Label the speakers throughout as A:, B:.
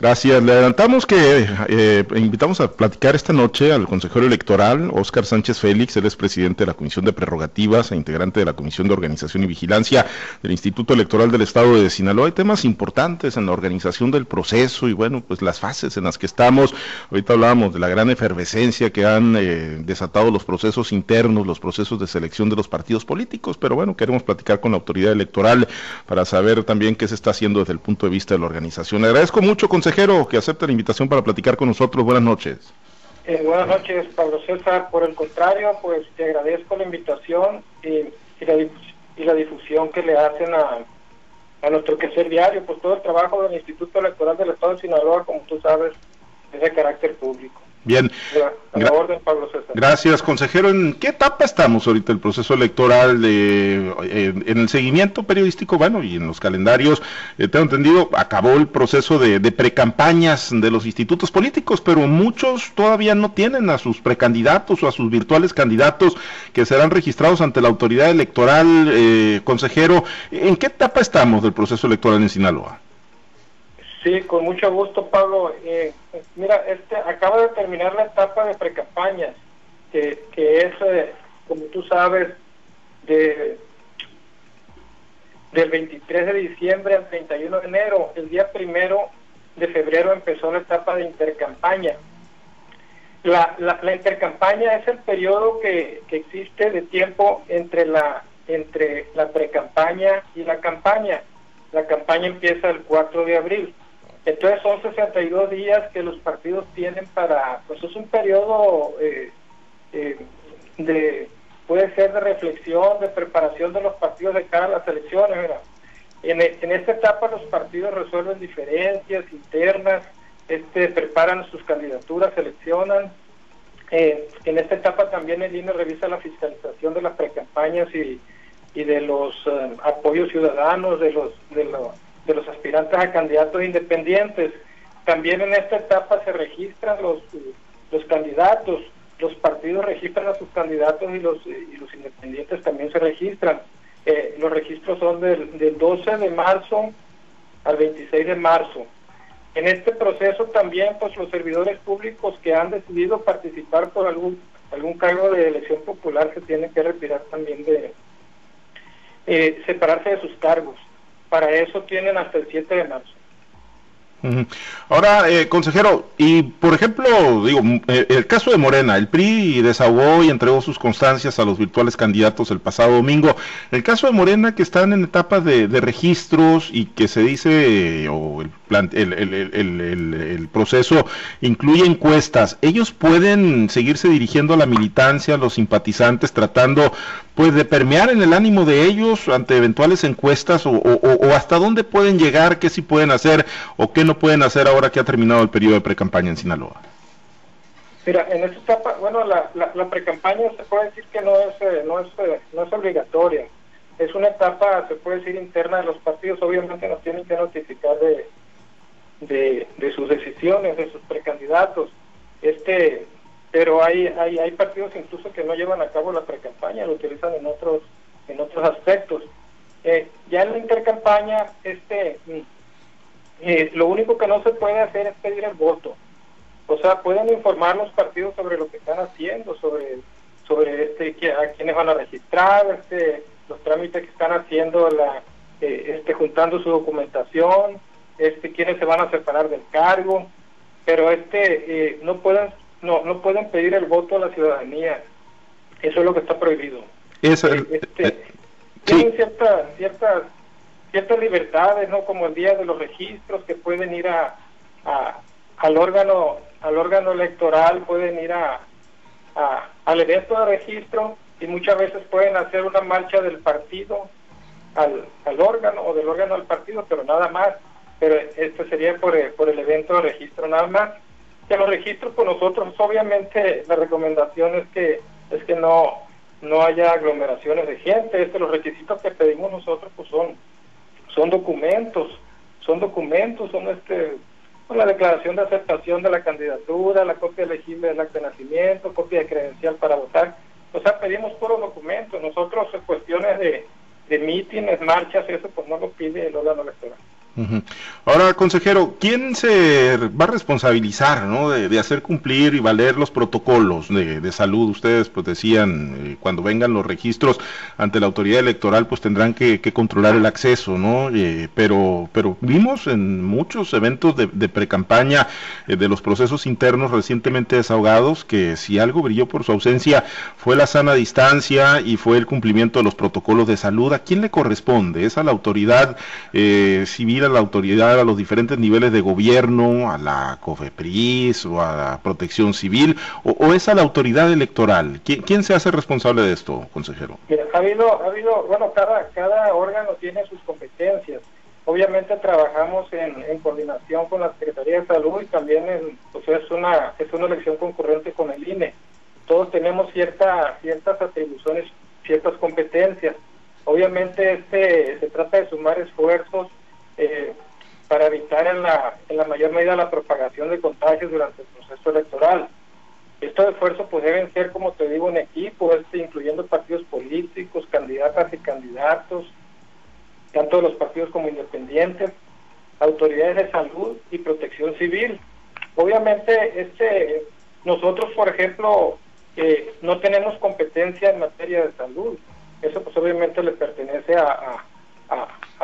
A: Gracias. Le adelantamos que eh, invitamos a platicar esta noche al consejero electoral, Óscar Sánchez Félix, él es presidente de la Comisión de Prerrogativas e integrante de la Comisión de Organización y Vigilancia del Instituto Electoral del Estado de Sinaloa. Hay temas importantes en la organización del proceso y bueno, pues las fases en las que estamos. Ahorita hablábamos de la gran efervescencia que han eh, desatado los procesos internos, los procesos de selección de los partidos políticos, pero bueno, queremos platicar con la autoridad electoral para saber también qué se está haciendo desde el punto de vista de la organización. Le agradezco mucho, consejero consejero, que acepta la invitación para platicar con nosotros. Buenas noches.
B: Eh, buenas noches, Pablo César. Por el contrario, pues te agradezco la invitación y, la, difusión que le hacen a, a nuestro quehacer diario, pues todo el trabajo del Instituto Electoral del Estado de Sinaloa, como tú sabes, es de carácter público.
A: Bien. Gracias, consejero. ¿En qué etapa estamos ahorita el proceso electoral? De, en el seguimiento periodístico, bueno, y en los calendarios, eh, tengo entendido, acabó el proceso de, de precampañas de los institutos políticos, pero muchos todavía no tienen a sus precandidatos o a sus virtuales candidatos que serán registrados ante la autoridad electoral. Eh, consejero, ¿en qué etapa estamos del proceso electoral en Sinaloa?
B: Sí, con mucho gusto, Pablo. Eh, mira, este acaba de terminar la etapa de precampañas, que, que es, eh, como tú sabes, de del 23 de diciembre al 31 de enero. El día primero de febrero empezó la etapa de intercampaña. La, la, intercampaña es el periodo que, que existe de tiempo entre la entre la precampaña y la campaña. La campaña empieza el 4 de abril. Entonces son 62 días que los partidos tienen para, pues es un periodo eh, eh, de, puede ser de reflexión, de preparación de los partidos de cara a las elecciones. En, en, esta etapa los partidos resuelven diferencias internas, este, preparan sus candidaturas, seleccionan. Eh, en esta etapa también el INE revisa la fiscalización de las precampañas y, y de los apoyos ciudadanos, de los, de los de los aspirantes a candidatos independientes. También en esta etapa se registran los, los candidatos, los partidos registran a sus candidatos y los, y los independientes también se registran. Eh, los registros son del, del 12 de marzo al 26 de marzo. En este proceso también pues los servidores públicos que han decidido participar por algún algún cargo de elección popular se tienen que retirar también de eh, separarse de sus cargos. Para eso tienen hasta el 7 de marzo.
A: Ahora, eh, consejero, y por ejemplo, digo, eh, el caso de Morena, el PRI desahogó y entregó sus constancias a los virtuales candidatos el pasado domingo. El caso de Morena, que están en etapas de, registros y que se dice, o el, el, proceso incluye encuestas, ¿ellos pueden seguirse dirigiendo a la militancia, a los simpatizantes, tratando pues de permear en el ánimo de ellos ante eventuales encuestas o, hasta dónde pueden llegar, qué sí pueden hacer o qué no pueden hacer ahora que ha terminado el periodo de precampaña en Sinaloa?
B: Mira, en esta etapa, bueno, la, la, precampaña se puede decir que no es, eh, no, es, eh, no es obligatoria. Es una etapa, se puede decir, interna de los partidos. Obviamente nos tienen que notificar de, de sus decisiones, de sus precandidatos. Este, pero hay, hay, hay partidos incluso que no llevan a cabo la precampaña, lo utilizan en otros, en otros aspectos. Eh, ya en la intercampaña, este eh, lo único que no se puede hacer es pedir el voto. O sea, pueden informar los partidos sobre lo que están haciendo, sobre sobre este a quienes van a registrar, este los trámites que están haciendo la eh, este juntando su documentación, este quiénes se van a separar del cargo, pero este eh, no pueden no no pueden pedir el voto a la ciudadanía. Eso es lo que está prohibido. Eso, este, tienen ciertas ciertas ciertas libertades, ¿no? Como el día de los registros, que pueden ir a, al órgano al órgano electoral, pueden ir a, al evento de registro y muchas veces pueden hacer una marcha del partido al, al órgano o del órgano al partido, pero nada más. Pero esto sería por, por el evento de registro nada más. Que los registros por nosotros, obviamente la recomendación es que es que no no haya aglomeraciones de gente. Este, los requisitos que pedimos nosotros pues son son documentos, son documentos, son este la declaración de aceptación de la candidatura, la copia elegible del acta de nacimiento, copia de credencial para votar. O sea, pedimos puros documentos. Nosotros, cuestiones de, de mítines, marchas, eso pues no lo pide el órgano electoral.
A: Ahora, consejero, ¿quién se va a responsabilizar ¿no? de, hacer cumplir y valer los protocolos de, salud? Ustedes pues decían, eh, cuando vengan los registros ante la autoridad electoral, pues tendrán que, controlar el acceso, ¿no? Eh, pero, pero vimos en muchos eventos de, de precampaña eh, de los procesos internos recientemente desahogados que si algo brilló por su ausencia fue la sana distancia y fue el cumplimiento de los protocolos de salud. ¿A quién le corresponde? ¿Es a la autoridad civil? La autoridad, a los diferentes niveles de gobierno, a la COFEPRIS o a la protección civil, o, es a la autoridad electoral? ¿Quién, se hace responsable de esto, consejero?
B: ha habido, ha habido bueno, cada, cada órgano tiene sus competencias. Obviamente trabajamos en, en coordinación con la Secretaría de Salud y también en, pues es una es una elección concurrente con el INE. Todos tenemos cierta, ciertas atribuciones, ciertas competencias. Obviamente este se trata de sumar esfuerzos eh, para evitar en la, en la mayor medida la propagación de contagios durante el proceso electoral. Estos esfuerzos pues deben ser, como te digo, en equipo, este, incluyendo partidos políticos, candidatas y candidatos, tanto de los partidos como independientes, autoridades de salud y protección civil. Obviamente, este, nosotros, por ejemplo, eh, no tenemos competencia en materia de salud. Eso pues obviamente le pertenece a,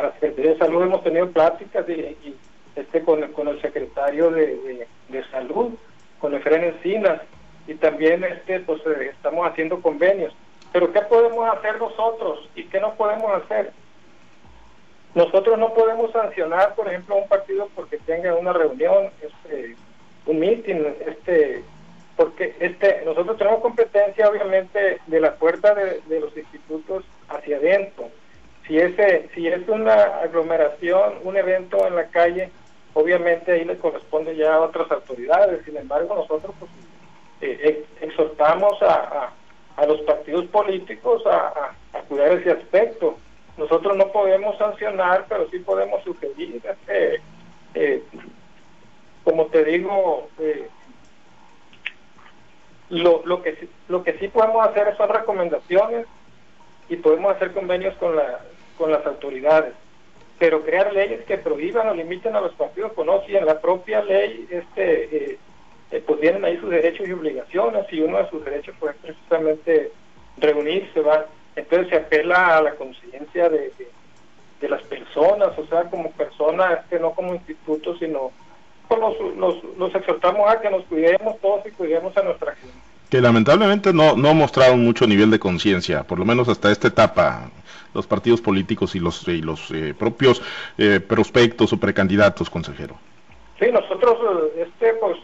B: la Secretaría de Salud hemos tenido pláticas y, este con, el secretario de, de, Salud, con Efren Encinas, y también este pues eh, estamos haciendo convenios. Pero ¿qué podemos hacer nosotros y qué no podemos hacer? Nosotros no podemos sancionar, por ejemplo, a un partido porque tenga una reunión, este, un meeting, este, porque este, nosotros tenemos competencia, obviamente, de la puerta de, de los institutos hacia adentro si, ese, si es una aglomeración, un evento en la calle, obviamente ahí le corresponde ya a otras autoridades. Sin embargo, nosotros pues, eh, exhortamos a, a, los partidos políticos a, a, cuidar ese aspecto. Nosotros no podemos sancionar, pero sí podemos sugerir. Este, eh, como te digo, eh, lo, lo, que, lo que sí podemos hacer son recomendaciones y podemos hacer convenios con la con las autoridades. Pero crear leyes que prohíban o limiten a los partidos en la propia ley este, eh, eh, pues tienen ahí sus derechos y obligaciones y uno de sus derechos pues precisamente reunirse, va. Entonces se apela a la conciencia de, las personas, o sea, como personas, este, no como institutos, sino pues, los, los, los exhortamos a que nos cuidemos todos y cuidemos a nuestra gente.
A: Que lamentablemente no, no mostraron mucho nivel de conciencia, por lo menos hasta esta etapa, los partidos políticos y los, y los eh, propios eh, prospectos o precandidatos, consejero.
B: Sí, nosotros eh, este, pues,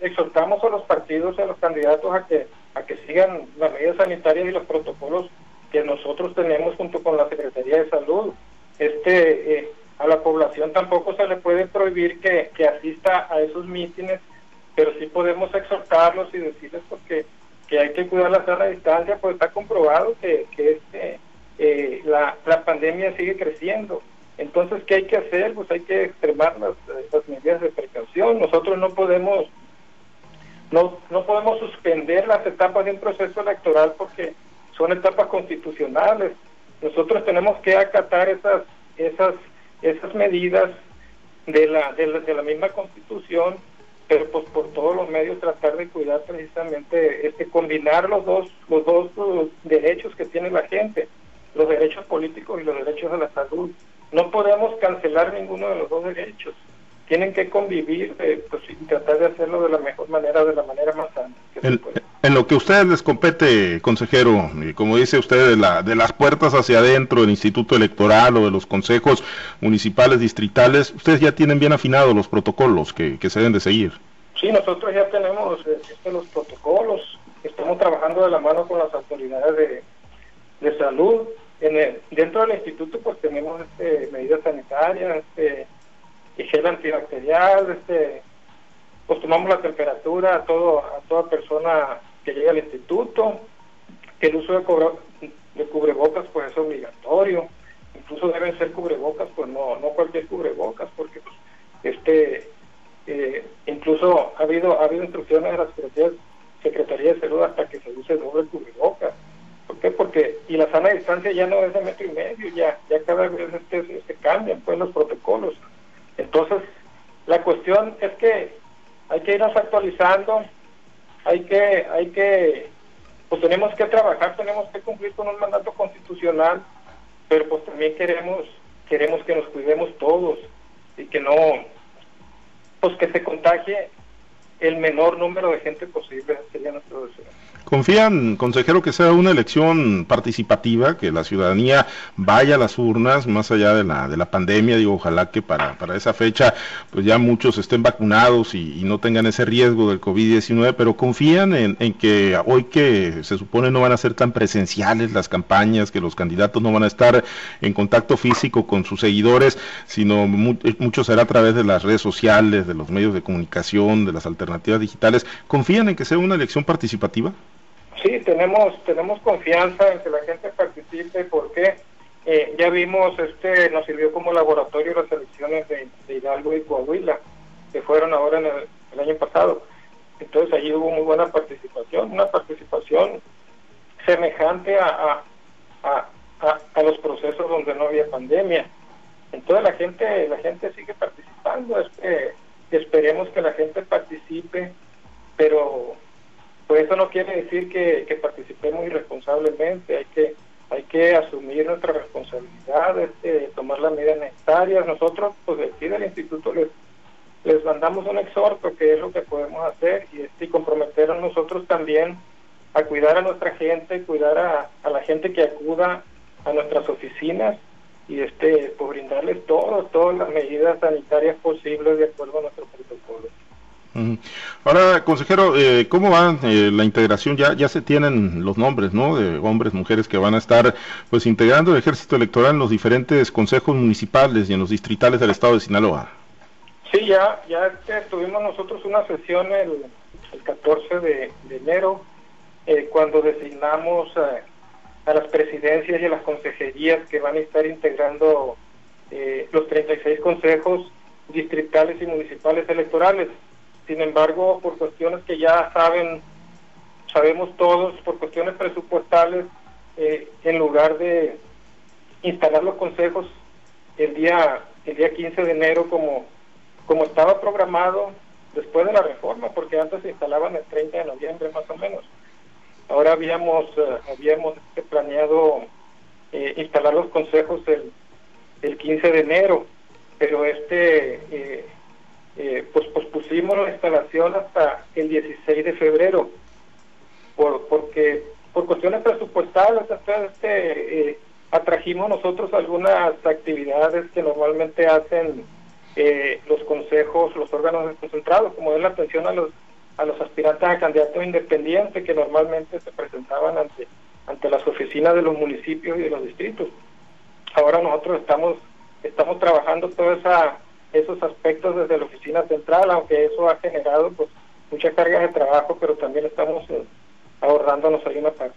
B: exhortamos a los partidos y a los candidatos a que, a que sigan las medidas sanitarias y los protocolos que nosotros tenemos junto con la Secretaría de Salud. Este, a la población tampoco se le puede prohibir que, que asista a esos mítines, pero sí podemos exhortarlos y decirles porque que hay que cuidar la sana distancia, pues está comprobado que, que este eh, la, la pandemia sigue creciendo. Entonces, ¿qué hay que hacer? Pues hay que extremar las, medidas de precaución. Nosotros no podemos no, no podemos suspender las etapas de un proceso electoral porque son etapas constitucionales. Nosotros tenemos que acatar esas esas esas medidas de la, de la, de la misma constitución, pero pues por todos los medios tratar de cuidar precisamente este combinar los dos los dos derechos que tiene la gente los derechos políticos y los derechos de la salud. No podemos cancelar ninguno de los dos derechos. Tienen que convivir eh, pues, y tratar de hacerlo de la mejor manera, de la manera más sana.
A: En lo que a ustedes les compete, consejero, y como dice usted, de, la, de las puertas hacia adentro del Instituto Electoral o de los consejos municipales, distritales, ustedes ya tienen bien afinados los protocolos que, se deben de seguir.
B: Sí, nosotros ya tenemos eh, este, los protocolos, estamos trabajando de la mano con las autoridades de, de salud. En el, dentro del instituto pues tenemos este, medidas sanitarias, este, gel antibacterial, este, pues tomamos la temperatura a, todo, a toda persona que llega al instituto, que el uso de, de cubrebocas pues es obligatorio, incluso deben ser cubrebocas, pues no, no cualquier cubrebocas, porque pues, este eh, incluso ha habido ha habido instrucciones de la Secretaría, Secretaría de Salud hasta que se use doble cubrebocas qué? Porque, y la sana distancia ya no es de metro y medio, ya, ya cada vez este, se cambian pues los protocolos. Entonces, la cuestión es que hay que irnos actualizando, hay que, hay que, pues tenemos que trabajar, tenemos que cumplir con un mandato constitucional, pero pues también queremos, queremos que nos cuidemos todos y que no, pues que se contagie el menor número de gente posible, sería nuestro deseo.
A: ¿Confían, consejero, que sea una elección participativa, que la ciudadanía vaya a las urnas más allá de la, de la pandemia? Digo, ojalá que para, para esa fecha pues ya muchos estén vacunados y, no tengan ese riesgo del COVID-19, pero confían en, que hoy que se supone no van a ser tan presenciales las campañas, que los candidatos no van a estar en contacto físico con sus seguidores, sino mucho será a través de las redes sociales, de los medios de comunicación, de las alternativas digitales. ¿Confían en que sea una elección participativa?
B: Sí, tenemos tenemos confianza en que la gente participe porque eh, ya vimos, este nos sirvió como laboratorio las elecciones de, Hidalgo y Coahuila, que fueron ahora en el, año pasado. Entonces allí hubo muy buena participación, una participación semejante a, a, a, los procesos donde no había pandemia. Entonces la gente la gente sigue participando, este, esperemos que la gente participe, pero pues eso no quiere decir que, participemos irresponsablemente, hay que hay que asumir nuestra responsabilidad, este, tomar las medidas necesarias. Nosotros, pues aquí del instituto les, les mandamos un exhorto que es lo que podemos hacer y, este, comprometer a nosotros también a cuidar a nuestra gente, cuidar a, a la gente que acuda a nuestras oficinas y este pues brindarles todo, todas las medidas sanitarias posibles de acuerdo a nuestro protocolo.
A: Ahora, consejero, eh, ¿cómo va eh, la integración? Ya, ya se tienen los nombres, ¿no? De hombres, mujeres que van a estar, pues, integrando el ejército electoral en los diferentes consejos municipales y en los distritales del estado de Sinaloa.
B: Sí, ya, ya este, tuvimos nosotros una sesión el, 14 de, enero, eh, cuando designamos a las presidencias y a las consejerías que van a estar integrando los 36 consejos distritales y municipales electorales. Sin embargo, por cuestiones que ya saben, sabemos todos, por cuestiones presupuestales, eh, en lugar de instalar los consejos el día el día 15 de enero como como estaba programado después de la reforma, porque antes se instalaban el 30 de noviembre más o menos. Ahora habíamos eh, habíamos planeado eh, instalar los consejos el, el 15 de enero, pero este eh, pues pospusimos la instalación hasta el 16 de febrero, por, porque por cuestiones presupuestales, este, eh, atrajimos nosotros algunas actividades que normalmente hacen eh, los consejos, los órganos concentrados, como es la atención a los a los aspirantes a candidatos independientes que normalmente se presentaban ante ante las oficinas de los municipios y de los distritos. Ahora nosotros estamos estamos trabajando toda esa esos aspectos desde la oficina central, aunque eso ha generado pues mucha carga de trabajo, pero también estamos eh, ahorrándonos ahí una parte.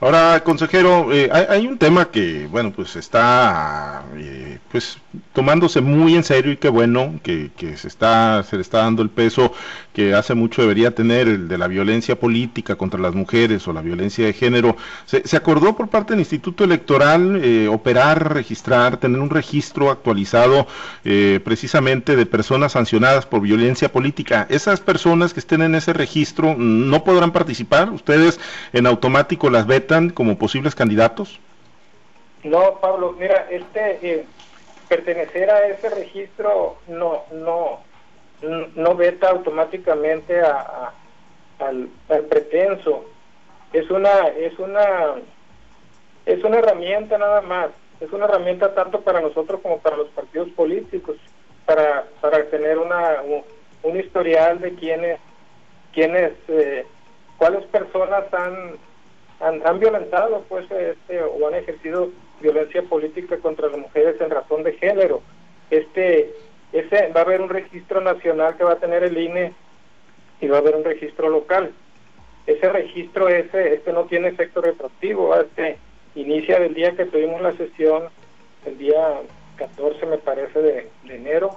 A: Ahora, consejero, eh, hay, un tema que, bueno, pues está, eh, pues tomándose muy en serio y qué bueno que, se está, se le está dando el peso que hace mucho debería tener el de la violencia política contra las mujeres o la violencia de género. Se, acordó por parte del Instituto Electoral eh, operar, registrar, tener un registro actualizado precisamente de personas sancionadas por violencia política. Esas personas que estén en ese registro no podrán participar. Ustedes en automático las vetan como posibles candidatos?
B: No, Pablo, mira, este eh, pertenecer a ese registro no no no veta automáticamente a, al, pretenso. Es una es una es una herramienta nada más. Es una herramienta tanto para nosotros como para los partidos políticos para para tener una un, historial de quiénes quiénes eh, cuáles personas han han, violentado pues este o han ejercido violencia política contra las mujeres en razón de género. Este ese va a haber un registro nacional que va a tener el INE y va a haber un registro local. Ese registro ese este no tiene efecto retroactivo, este inicia del día que tuvimos la sesión, el día 14 me parece de, enero.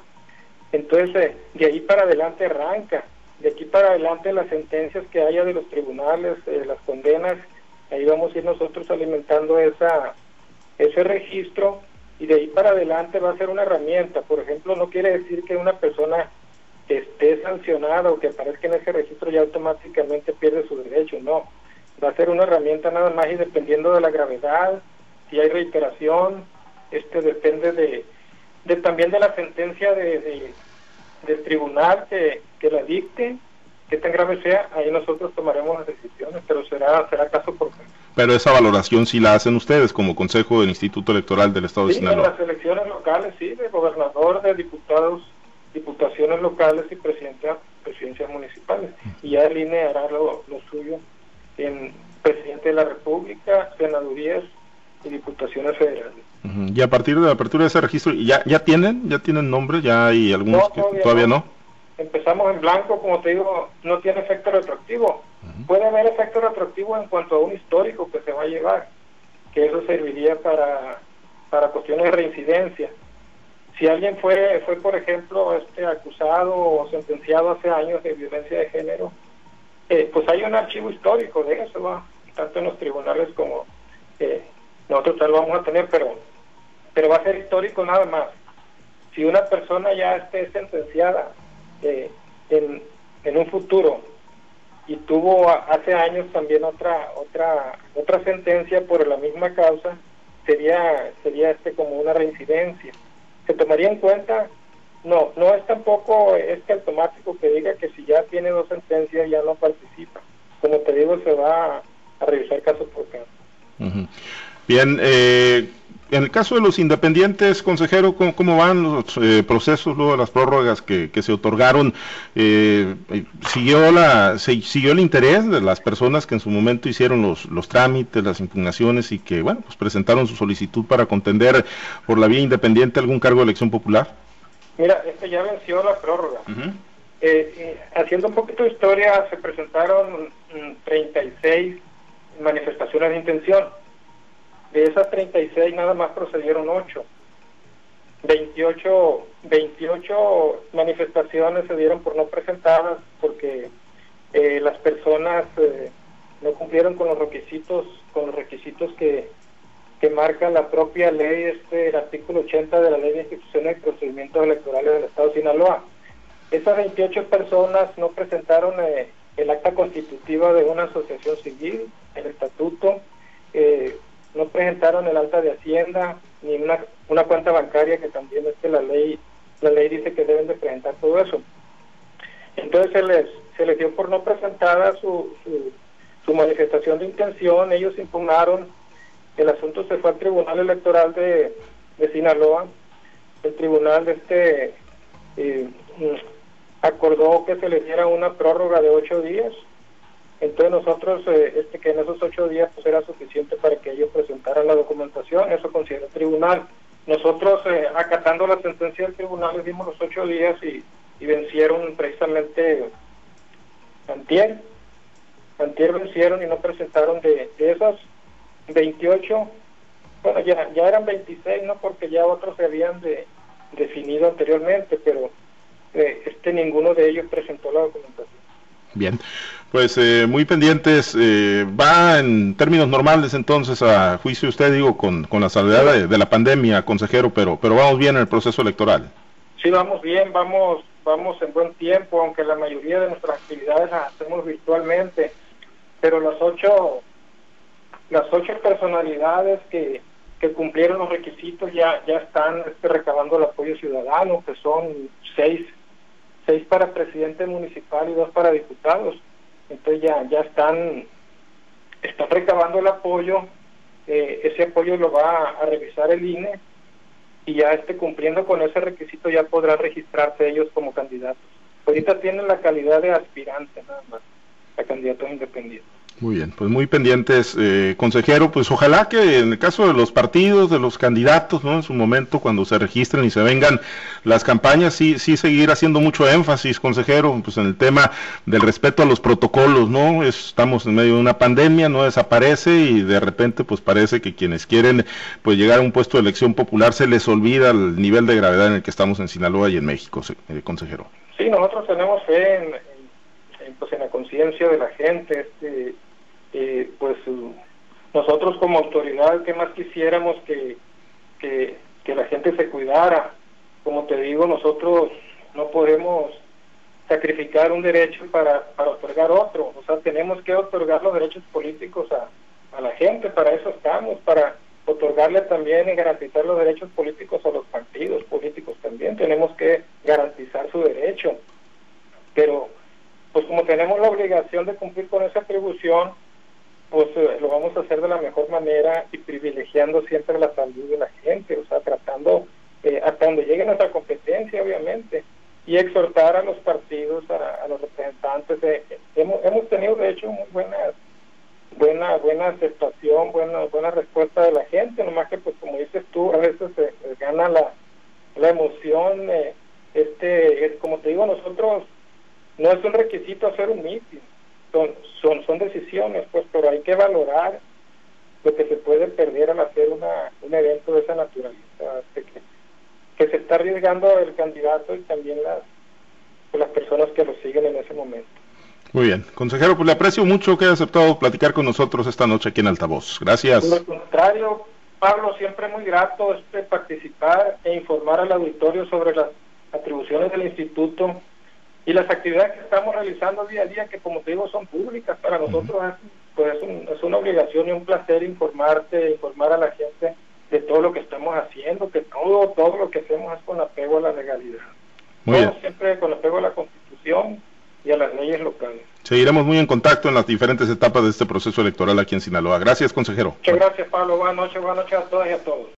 B: Entonces, eh, de ahí para adelante arranca. De aquí para adelante las sentencias que haya de los tribunales, eh, las condenas ahí vamos a ir nosotros alimentando esa ese registro y de ahí para adelante va a ser una herramienta. Por ejemplo, no quiere decir que una persona esté sancionada o que aparezca en ese registro ya automáticamente pierde su derecho, no. Va a ser una herramienta nada más y dependiendo de la gravedad, si hay reiteración, este depende de, también de la sentencia de, del tribunal que, que la dicte, que tan grave sea, ahí nosotros tomaremos las decisiones, pero será será caso por caso.
A: Pero esa valoración sí la hacen ustedes como Consejo del Instituto Electoral del Estado
B: de
A: Sinaloa.
B: en las elecciones locales, sí, de gobernador, de diputados, diputaciones locales y presidencia, presidencias municipales. Y ya el INE hará lo, lo suyo en presidente de la República, senadurías y diputaciones federales.
A: Y a partir de la apertura de ese registro, ¿ya, ya tienen ya tienen nombre? ¿Ya hay algunos que todavía no?
B: Empezamos en blanco, como te digo, no tiene efecto retroactivo. Puede haber efecto retroactivo en cuanto a un histórico que se va a llevar, que eso serviría para, para cuestiones de reincidencia. Si alguien fue, fue por ejemplo, este acusado o sentenciado hace años de violencia de género, eh, pues hay un archivo histórico de eso, ¿va? tanto en los tribunales como eh, nosotros tal lo vamos a tener, pero pero va a ser histórico nada más. Si una persona ya esté sentenciada en, en un futuro y tuvo hace años también otra otra otra sentencia por la misma causa, sería sería este como una reincidencia. Se tomaría en cuenta no, no es tampoco este automático que diga que si ya tiene dos sentencias ya no participa. Como te digo, se va a, revisar caso por caso.
A: Bien, eh, en el caso de los independientes, consejero, ¿cómo, van los eh, procesos luego de las prórrogas que, se otorgaron? Eh, ¿siguió, la, ¿Siguió el interés de las personas que en su momento hicieron los, los trámites, las impugnaciones y que, bueno, pues presentaron su solicitud para contender por la vía independiente algún cargo de elección popular?
B: Mira, este ya venció la prórroga. Eh, haciendo un poquito de historia, se presentaron 36 mm, manifestaciones de intención de esas 36 nada más procedieron 8. 28, 28 manifestaciones se dieron por no presentadas porque eh, las personas eh, no cumplieron con los requisitos con los requisitos que, que marca la propia ley este el artículo 80 de la ley de instituciones y procedimientos electorales del estado de Sinaloa esas 28 personas no presentaron eh, el acta constitutiva de una asociación civil el estatuto presentaron el alta de hacienda ni una, una cuenta bancaria que también es que la ley la ley dice que deben de presentar todo eso. Entonces se les se les dio por no presentada su, su, manifestación de intención ellos impugnaron el asunto se fue al tribunal electoral de, de Sinaloa el tribunal de este eh, acordó que se les diera una prórroga de ocho días entonces nosotros, eh, este, que en esos ocho días pues era suficiente para que ellos presentaran la documentación, eso considera el tribunal. Nosotros, eh, acatando la sentencia del tribunal, les dimos los ocho días y, vencieron precisamente antier. Antier vencieron y no presentaron de, de esas 28, bueno, ya, ya eran 26, ¿no? Porque ya otros se habían de, definido anteriormente, pero eh, este ninguno de ellos presentó la documentación.
A: Bien, pues eh, muy pendientes. Eh, va en términos normales entonces a juicio usted, digo, con, con la salvedad de, la pandemia, consejero, pero, pero vamos bien en el proceso electoral.
B: Sí, vamos bien, vamos, vamos en buen tiempo, aunque la mayoría de nuestras actividades las hacemos virtualmente, pero las ocho, las ocho personalidades que, que cumplieron los requisitos ya, ya están este, recabando el apoyo ciudadano, que son seis seis para presidente municipal y dos para diputados. Entonces ya, ya están, están recabando el apoyo, eh, ese apoyo lo va a, revisar el INE y ya esté cumpliendo con ese requisito ya podrán registrarse ellos como candidatos. Ahorita tienen la calidad de aspirante nada más, a candidatos independientes.
A: Muy bien, pues muy pendientes, eh, consejero, pues ojalá que en el caso de los partidos, de los candidatos, ¿no? En su momento, cuando se registren y se vengan las campañas, sí, sí seguir haciendo mucho énfasis, consejero, pues en el tema del respeto a los protocolos, ¿no? Estamos en medio de una pandemia, no desaparece y de repente, pues parece que quienes quieren, pues llegar a un puesto de elección popular se les olvida el nivel de gravedad en el que estamos en Sinaloa y en México, eh, consejero.
B: Sí, nosotros tenemos fe en pues en la conciencia de la gente este eh, pues nosotros como autoridad que más quisiéramos que, que que la gente se cuidara. Como te digo, nosotros no podemos sacrificar un derecho para, para otorgar otro. O sea, tenemos que otorgar los derechos políticos a, a la gente, para eso estamos, para otorgarle también y garantizar los derechos políticos a los partidos políticos también. Tenemos que garantizar su derecho. Pero, pues como tenemos la obligación de cumplir con esa atribución, pues eh, lo vamos a hacer de la mejor manera y privilegiando siempre la salud de la gente, o sea, tratando eh, hasta donde llegue nuestra competencia, obviamente, y exhortar a los partidos, a, los representantes. De, hemos, hemos tenido, de hecho, muy buenas buena buena aceptación, buena buena respuesta de la gente, nomás que pues como dices tú, a veces se, gana la, la emoción, eh, este, como te digo, nosotros no es un requisito hacer un meeting, son, son, son decisiones, pues, pero hay que valorar lo que se puede perder al hacer una, un evento de esa naturaleza, que, que se está arriesgando el candidato y también las, las personas que lo siguen en ese momento.
A: Muy bien. Consejero, pues le aprecio mucho que haya aceptado platicar con nosotros esta noche aquí en Altavoz. Gracias.
B: Por lo contrario, Pablo, siempre muy grato este participar e informar al auditorio sobre las atribuciones del instituto y las actividades que estamos realizando día a día, que como te digo son públicas para nosotros, pues es, una obligación y un placer informarte, informar a la gente de todo lo que estamos haciendo, que todo, todo lo que hacemos es con apego a la legalidad. Muy bien. siempre con apego a la Constitución y a las leyes locales.
A: Seguiremos muy en contacto en las diferentes etapas de este proceso electoral aquí en Sinaloa. Gracias, consejero.
B: Muchas gracias, Pablo. Buenas noches, buenas noches a todas y a todos.